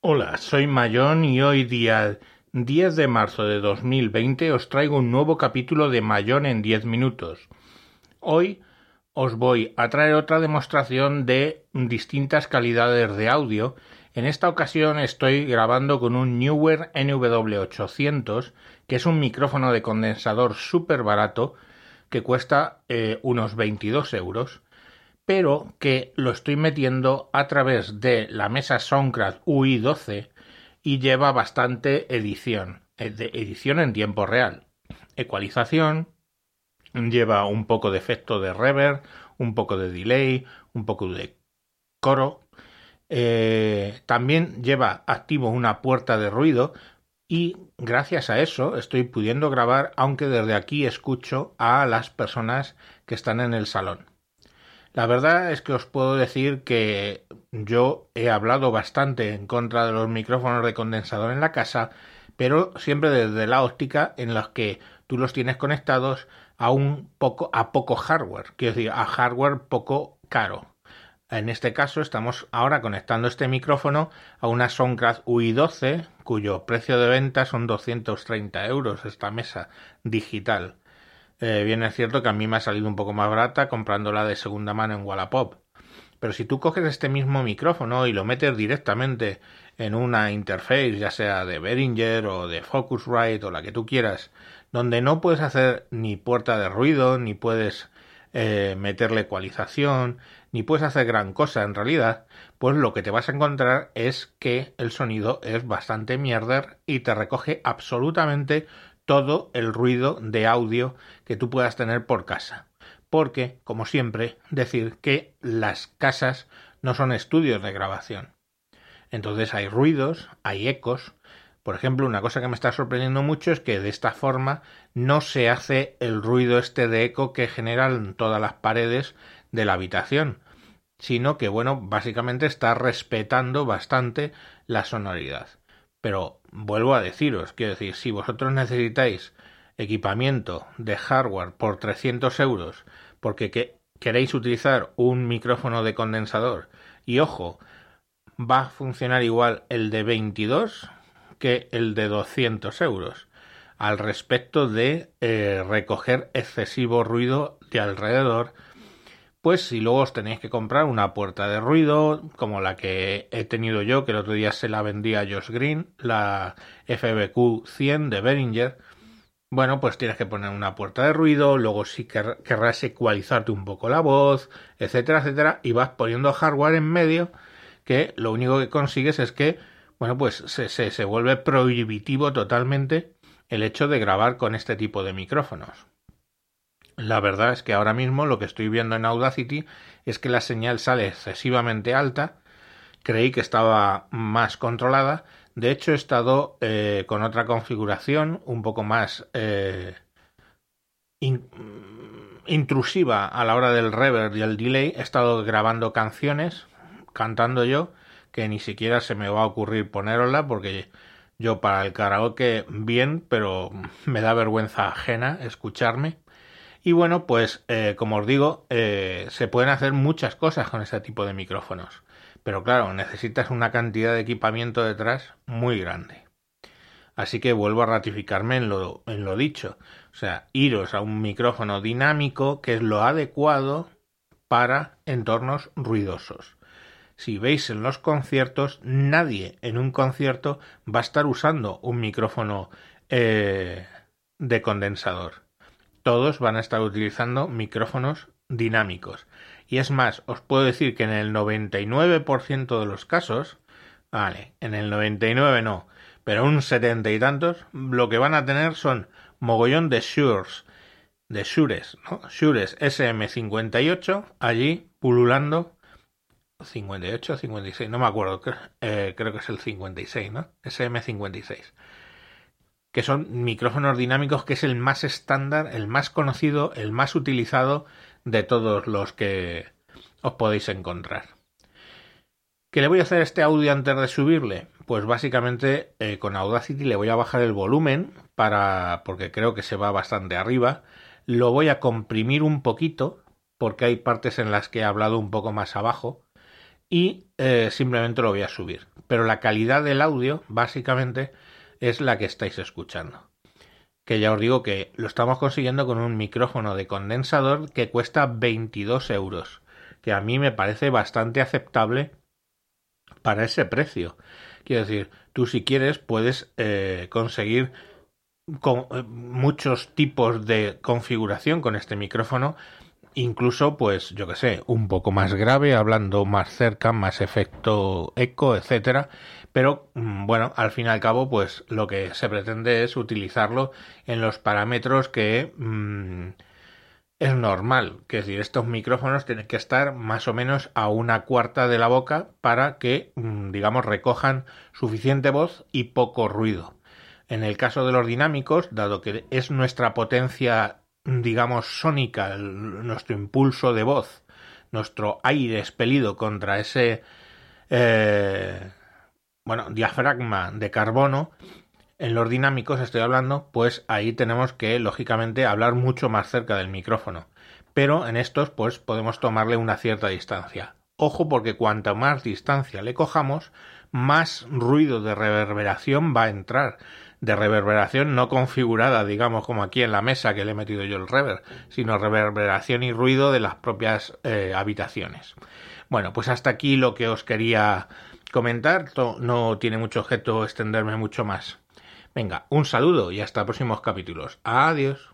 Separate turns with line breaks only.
Hola, soy Mayón y hoy día 10 de marzo de 2020 os traigo un nuevo capítulo de Mayón en 10 minutos. Hoy os voy a traer otra demostración de distintas calidades de audio. En esta ocasión estoy grabando con un Newer NW800, que es un micrófono de condensador súper barato que cuesta eh, unos 22 euros pero que lo estoy metiendo a través de la mesa Soundcraft UI12 y lleva bastante edición, eh, edición en tiempo real, ecualización, lleva un poco de efecto de reverb, un poco de delay, un poco de coro, eh, también lleva activo una puerta de ruido y gracias a eso estoy pudiendo grabar aunque desde aquí escucho a las personas que están en el salón. La verdad es que os puedo decir que yo he hablado bastante en contra de los micrófonos de condensador en la casa, pero siempre desde la óptica en la que tú los tienes conectados a un poco a poco hardware, quiero decir, a hardware poco caro. En este caso estamos ahora conectando este micrófono a una Soundcraft UI12 cuyo precio de venta son 230 euros esta mesa digital. Eh, bien es cierto que a mí me ha salido un poco más barata comprándola de segunda mano en Wallapop. Pero si tú coges este mismo micrófono y lo metes directamente en una interface, ya sea de Behringer o de Focusrite o la que tú quieras, donde no puedes hacer ni puerta de ruido, ni puedes eh, meterle ecualización, ni puedes hacer gran cosa en realidad, pues lo que te vas a encontrar es que el sonido es bastante mierder y te recoge absolutamente todo el ruido de audio que tú puedas tener por casa. Porque, como siempre, decir que las casas no son estudios de grabación. Entonces hay ruidos, hay ecos. Por ejemplo, una cosa que me está sorprendiendo mucho es que de esta forma no se hace el ruido este de eco que generan todas las paredes de la habitación, sino que, bueno, básicamente está respetando bastante la sonoridad. Pero vuelvo a deciros, quiero decir, si vosotros necesitáis equipamiento de hardware por 300 euros porque queréis utilizar un micrófono de condensador y ojo, va a funcionar igual el de 22 que el de 200 euros al respecto de eh, recoger excesivo ruido de alrededor pues si luego os tenéis que comprar una puerta de ruido, como la que he tenido yo, que el otro día se la vendía a Josh Green, la FBQ 100 de Behringer, bueno, pues tienes que poner una puerta de ruido, luego si querrás ecualizarte un poco la voz, etcétera, etcétera, y vas poniendo hardware en medio que lo único que consigues es que, bueno, pues se, se, se vuelve prohibitivo totalmente el hecho de grabar con este tipo de micrófonos. La verdad es que ahora mismo lo que estoy viendo en Audacity es que la señal sale excesivamente alta. Creí que estaba más controlada. De hecho, he estado eh, con otra configuración un poco más eh, intrusiva a la hora del reverb y el delay. He estado grabando canciones, cantando yo, que ni siquiera se me va a ocurrir ponerla porque yo para el karaoke bien, pero me da vergüenza ajena escucharme. Y bueno, pues eh, como os digo, eh, se pueden hacer muchas cosas con este tipo de micrófonos. Pero claro, necesitas una cantidad de equipamiento detrás muy grande. Así que vuelvo a ratificarme en lo, en lo dicho. O sea, iros a un micrófono dinámico que es lo adecuado para entornos ruidosos. Si veis en los conciertos, nadie en un concierto va a estar usando un micrófono eh, de condensador todos van a estar utilizando micrófonos dinámicos. Y es más, os puedo decir que en el 99% de los casos, vale, en el 99 no, pero un 70 y tantos, lo que van a tener son mogollón de Shures, de Shures, ¿no? Shures SM58, allí pululando 58, 56, no me acuerdo, eh, creo que es el 56, ¿no? SM56 que son micrófonos dinámicos, que es el más estándar, el más conocido, el más utilizado de todos los que os podéis encontrar. ¿Qué le voy a hacer a este audio antes de subirle? pues básicamente eh, con Audacity le voy a bajar el volumen para porque creo que se va bastante arriba. Lo voy a comprimir un poquito porque hay partes en las que he hablado un poco más abajo y eh, simplemente lo voy a subir. Pero la calidad del audio básicamente es la que estáis escuchando. Que ya os digo que lo estamos consiguiendo con un micrófono de condensador que cuesta 22 euros. Que a mí me parece bastante aceptable para ese precio. Quiero decir, tú si quieres puedes eh, conseguir con, eh, muchos tipos de configuración con este micrófono incluso pues yo que sé un poco más grave hablando más cerca más efecto eco etcétera. Pero mm, bueno al fin y al cabo pues lo que se pretende es utilizarlo en los parámetros que mm, es normal. Que es decir estos micrófonos tienen que estar más o menos a una cuarta de la boca para que mm, digamos recojan suficiente voz y poco ruido. En el caso de los dinámicos dado que es nuestra potencia digamos, sónica, nuestro impulso de voz, nuestro aire expelido contra ese, eh, bueno, diafragma de carbono, en los dinámicos estoy hablando, pues ahí tenemos que, lógicamente, hablar mucho más cerca del micrófono. Pero en estos, pues podemos tomarle una cierta distancia. Ojo porque cuanta más distancia le cojamos, más ruido de reverberación va a entrar de reverberación no configurada, digamos, como aquí en la mesa que le he metido yo el reverb, sino reverberación y ruido de las propias eh, habitaciones. Bueno, pues hasta aquí lo que os quería comentar. No tiene mucho objeto extenderme mucho más. Venga, un saludo y hasta próximos capítulos. Adiós.